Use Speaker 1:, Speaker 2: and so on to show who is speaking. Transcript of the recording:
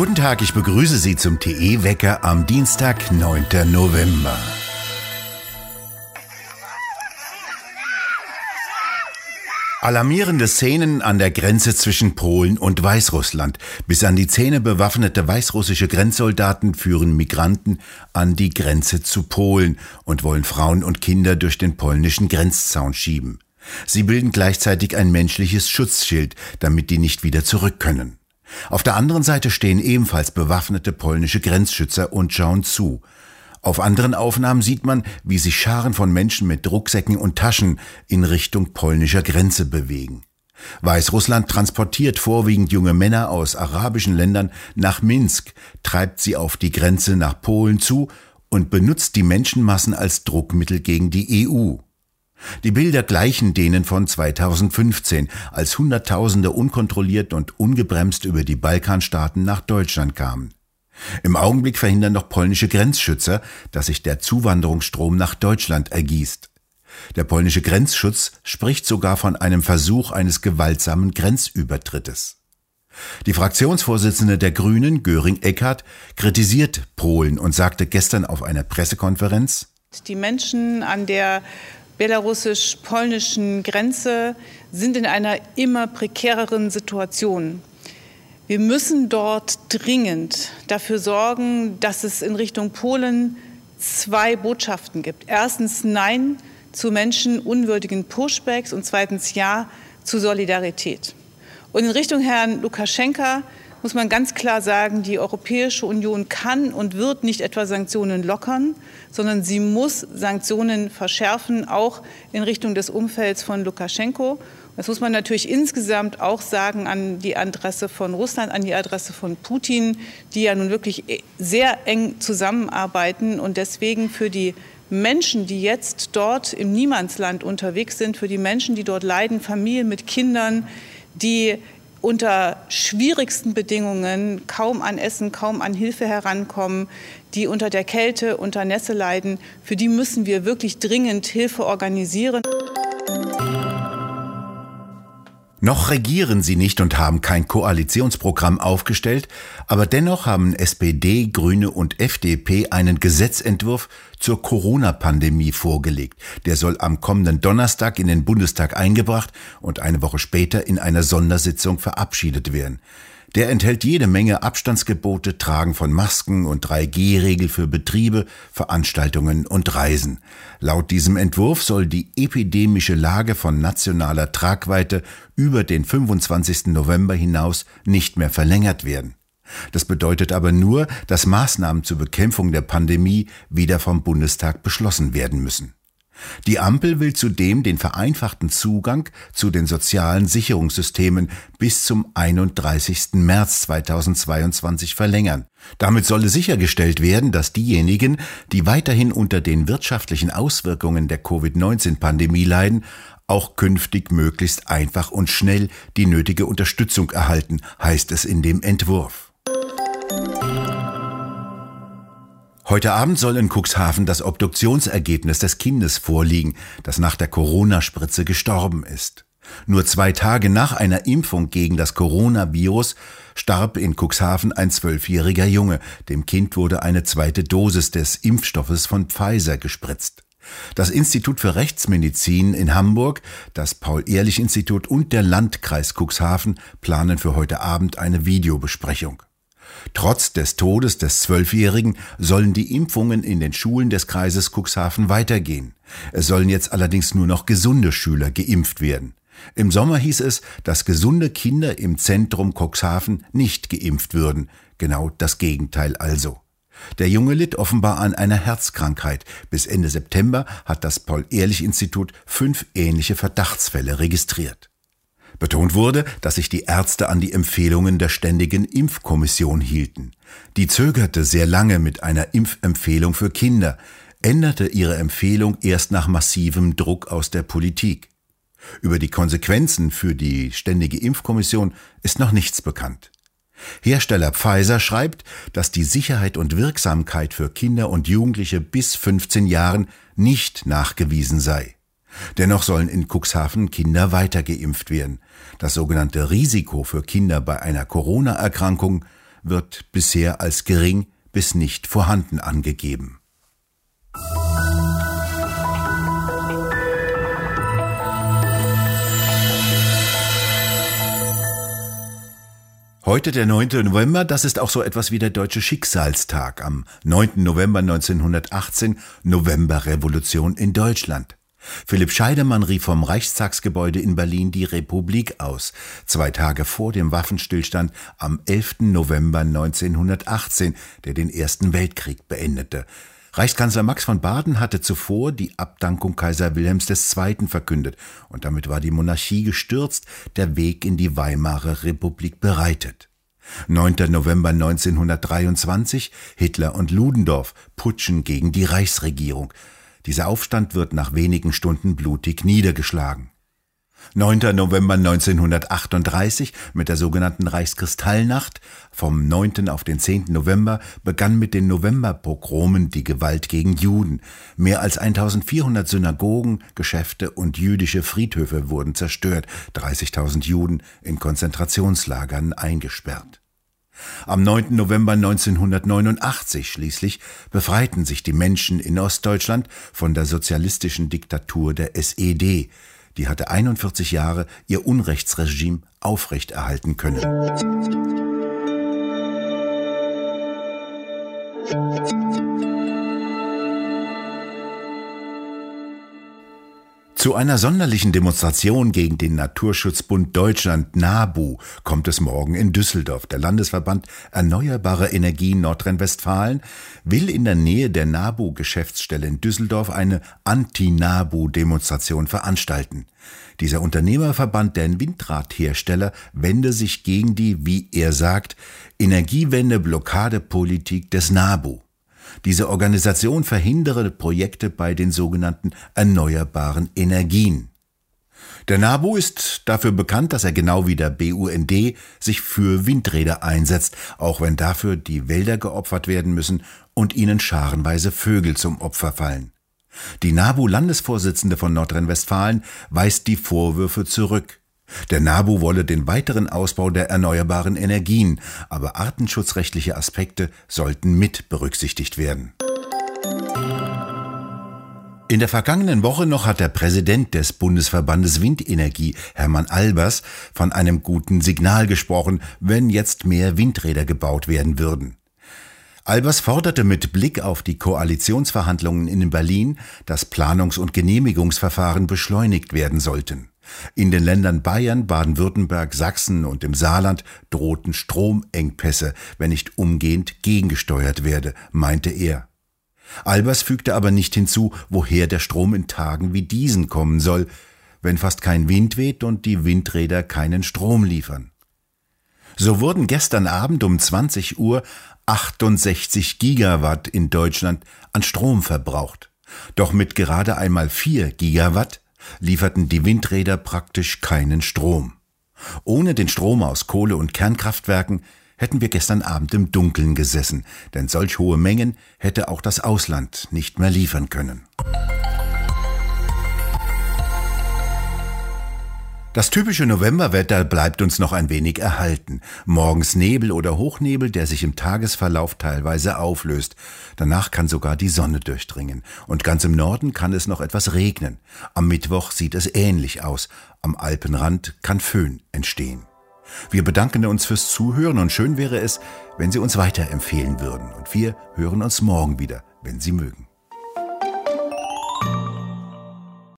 Speaker 1: Guten Tag, ich begrüße Sie zum TE-Wecker am Dienstag, 9. November. Alarmierende Szenen an der Grenze zwischen Polen und Weißrussland. Bis an die Zähne bewaffnete weißrussische Grenzsoldaten führen Migranten an die Grenze zu Polen und wollen Frauen und Kinder durch den polnischen Grenzzaun schieben. Sie bilden gleichzeitig ein menschliches Schutzschild, damit die nicht wieder zurück können. Auf der anderen Seite stehen ebenfalls bewaffnete polnische Grenzschützer und schauen zu. Auf anderen Aufnahmen sieht man, wie sich Scharen von Menschen mit Rucksäcken und Taschen in Richtung polnischer Grenze bewegen. Weißrussland transportiert vorwiegend junge Männer aus arabischen Ländern nach Minsk, treibt sie auf die Grenze nach Polen zu und benutzt die Menschenmassen als Druckmittel gegen die EU. Die Bilder gleichen denen von 2015, als Hunderttausende unkontrolliert und ungebremst über die Balkanstaaten nach Deutschland kamen. Im Augenblick verhindern noch polnische Grenzschützer, dass sich der Zuwanderungsstrom nach Deutschland ergießt. Der polnische Grenzschutz spricht sogar von einem Versuch eines gewaltsamen Grenzübertrittes. Die Fraktionsvorsitzende der Grünen, Göring Eckhardt, kritisiert Polen und sagte gestern auf einer Pressekonferenz,
Speaker 2: die Menschen an der belarussisch-polnischen Grenze sind in einer immer prekäreren Situation. Wir müssen dort dringend dafür sorgen, dass es in Richtung Polen zwei Botschaften gibt. Erstens Nein zu menschenunwürdigen Pushbacks und zweitens Ja zu Solidarität. Und in Richtung Herrn Lukaschenka muss man ganz klar sagen, die Europäische Union kann und wird nicht etwa Sanktionen lockern, sondern sie muss Sanktionen verschärfen, auch in Richtung des Umfelds von Lukaschenko. Das muss man natürlich insgesamt auch sagen an die Adresse von Russland, an die Adresse von Putin, die ja nun wirklich sehr eng zusammenarbeiten und deswegen für die Menschen, die jetzt dort im Niemandsland unterwegs sind, für die Menschen, die dort leiden, Familien mit Kindern, die unter schwierigsten Bedingungen kaum an Essen, kaum an Hilfe herankommen, die unter der Kälte, unter Nässe leiden, für die müssen wir wirklich dringend Hilfe organisieren.
Speaker 1: Noch regieren sie nicht und haben kein Koalitionsprogramm aufgestellt, aber dennoch haben SPD, Grüne und FDP einen Gesetzentwurf zur Corona-Pandemie vorgelegt. Der soll am kommenden Donnerstag in den Bundestag eingebracht und eine Woche später in einer Sondersitzung verabschiedet werden. Der enthält jede Menge Abstandsgebote, Tragen von Masken und 3G-Regel für Betriebe, Veranstaltungen und Reisen. Laut diesem Entwurf soll die epidemische Lage von nationaler Tragweite über den 25. November hinaus nicht mehr verlängert werden. Das bedeutet aber nur, dass Maßnahmen zur Bekämpfung der Pandemie wieder vom Bundestag beschlossen werden müssen. Die Ampel will zudem den vereinfachten Zugang zu den sozialen Sicherungssystemen bis zum 31. März 2022 verlängern. Damit solle sichergestellt werden, dass diejenigen, die weiterhin unter den wirtschaftlichen Auswirkungen der Covid-19-Pandemie leiden, auch künftig möglichst einfach und schnell die nötige Unterstützung erhalten, heißt es in dem Entwurf. Heute Abend soll in Cuxhaven das Obduktionsergebnis des Kindes vorliegen, das nach der Corona-Spritze gestorben ist. Nur zwei Tage nach einer Impfung gegen das Coronavirus starb in Cuxhaven ein zwölfjähriger Junge. Dem Kind wurde eine zweite Dosis des Impfstoffes von Pfizer gespritzt. Das Institut für Rechtsmedizin in Hamburg, das Paul-Ehrlich-Institut und der Landkreis Cuxhaven planen für heute Abend eine Videobesprechung. Trotz des Todes des Zwölfjährigen sollen die Impfungen in den Schulen des Kreises Cuxhaven weitergehen. Es sollen jetzt allerdings nur noch gesunde Schüler geimpft werden. Im Sommer hieß es, dass gesunde Kinder im Zentrum Cuxhaven nicht geimpft würden. Genau das Gegenteil also. Der Junge litt offenbar an einer Herzkrankheit. Bis Ende September hat das Paul-Ehrlich-Institut fünf ähnliche Verdachtsfälle registriert. Betont wurde, dass sich die Ärzte an die Empfehlungen der Ständigen Impfkommission hielten. Die zögerte sehr lange mit einer Impfempfehlung für Kinder, änderte ihre Empfehlung erst nach massivem Druck aus der Politik. Über die Konsequenzen für die Ständige Impfkommission ist noch nichts bekannt. Hersteller Pfizer schreibt, dass die Sicherheit und Wirksamkeit für Kinder und Jugendliche bis 15 Jahren nicht nachgewiesen sei. Dennoch sollen in Cuxhaven Kinder weiter geimpft werden. Das sogenannte Risiko für Kinder bei einer Corona-Erkrankung wird bisher als gering bis nicht vorhanden angegeben. Heute der 9. November, das ist auch so etwas wie der deutsche Schicksalstag. Am 9. November 1918 Novemberrevolution in Deutschland. Philipp Scheidemann rief vom Reichstagsgebäude in Berlin die Republik aus, zwei Tage vor dem Waffenstillstand am 11. November 1918, der den Ersten Weltkrieg beendete. Reichskanzler Max von Baden hatte zuvor die Abdankung Kaiser Wilhelms II. verkündet, und damit war die Monarchie gestürzt, der Weg in die Weimarer Republik bereitet. 9. November 1923 Hitler und Ludendorff putschen gegen die Reichsregierung. Dieser Aufstand wird nach wenigen Stunden blutig niedergeschlagen. 9. November 1938 mit der sogenannten Reichskristallnacht. Vom 9. auf den 10. November begann mit den Novemberpogromen die Gewalt gegen Juden. Mehr als 1400 Synagogen, Geschäfte und jüdische Friedhöfe wurden zerstört, 30.000 Juden in Konzentrationslagern eingesperrt. Am 9. November 1989 schließlich befreiten sich die Menschen in Ostdeutschland von der sozialistischen Diktatur der SED die hatte 41 Jahre ihr Unrechtsregime aufrechterhalten können. Zu einer sonderlichen Demonstration gegen den Naturschutzbund Deutschland NABU kommt es morgen in Düsseldorf. Der Landesverband Erneuerbare Energien Nordrhein-Westfalen will in der Nähe der NABU-Geschäftsstelle in Düsseldorf eine Anti-NABU-Demonstration veranstalten. Dieser Unternehmerverband der Windradhersteller wende sich gegen die, wie er sagt, Energiewende-Blockadepolitik des NABU. Diese Organisation verhindere Projekte bei den sogenannten erneuerbaren Energien. Der NABU ist dafür bekannt, dass er genau wie der BUND sich für Windräder einsetzt, auch wenn dafür die Wälder geopfert werden müssen und ihnen scharenweise Vögel zum Opfer fallen. Die NABU-Landesvorsitzende von Nordrhein-Westfalen weist die Vorwürfe zurück. Der NABU wolle den weiteren Ausbau der erneuerbaren Energien, aber artenschutzrechtliche Aspekte sollten mit berücksichtigt werden. In der vergangenen Woche noch hat der Präsident des Bundesverbandes Windenergie, Hermann Albers, von einem guten Signal gesprochen, wenn jetzt mehr Windräder gebaut werden würden. Albers forderte mit Blick auf die Koalitionsverhandlungen in Berlin, dass Planungs- und Genehmigungsverfahren beschleunigt werden sollten. In den Ländern Bayern, Baden-Württemberg, Sachsen und im Saarland drohten Stromengpässe, wenn nicht umgehend gegengesteuert werde, meinte er. Albers fügte aber nicht hinzu, woher der Strom in Tagen wie diesen kommen soll, wenn fast kein Wind weht und die Windräder keinen Strom liefern. So wurden gestern Abend um 20 Uhr 68 Gigawatt in Deutschland an Strom verbraucht. Doch mit gerade einmal 4 Gigawatt lieferten die Windräder praktisch keinen Strom. Ohne den Strom aus Kohle- und Kernkraftwerken hätten wir gestern Abend im Dunkeln gesessen, denn solch hohe Mengen hätte auch das Ausland nicht mehr liefern können. Das typische Novemberwetter bleibt uns noch ein wenig erhalten. Morgens Nebel oder Hochnebel, der sich im Tagesverlauf teilweise auflöst. Danach kann sogar die Sonne durchdringen. Und ganz im Norden kann es noch etwas regnen. Am Mittwoch sieht es ähnlich aus. Am Alpenrand kann Föhn entstehen. Wir bedanken uns fürs Zuhören und schön wäre es, wenn Sie uns weiterempfehlen würden. Und wir hören uns morgen wieder, wenn Sie mögen.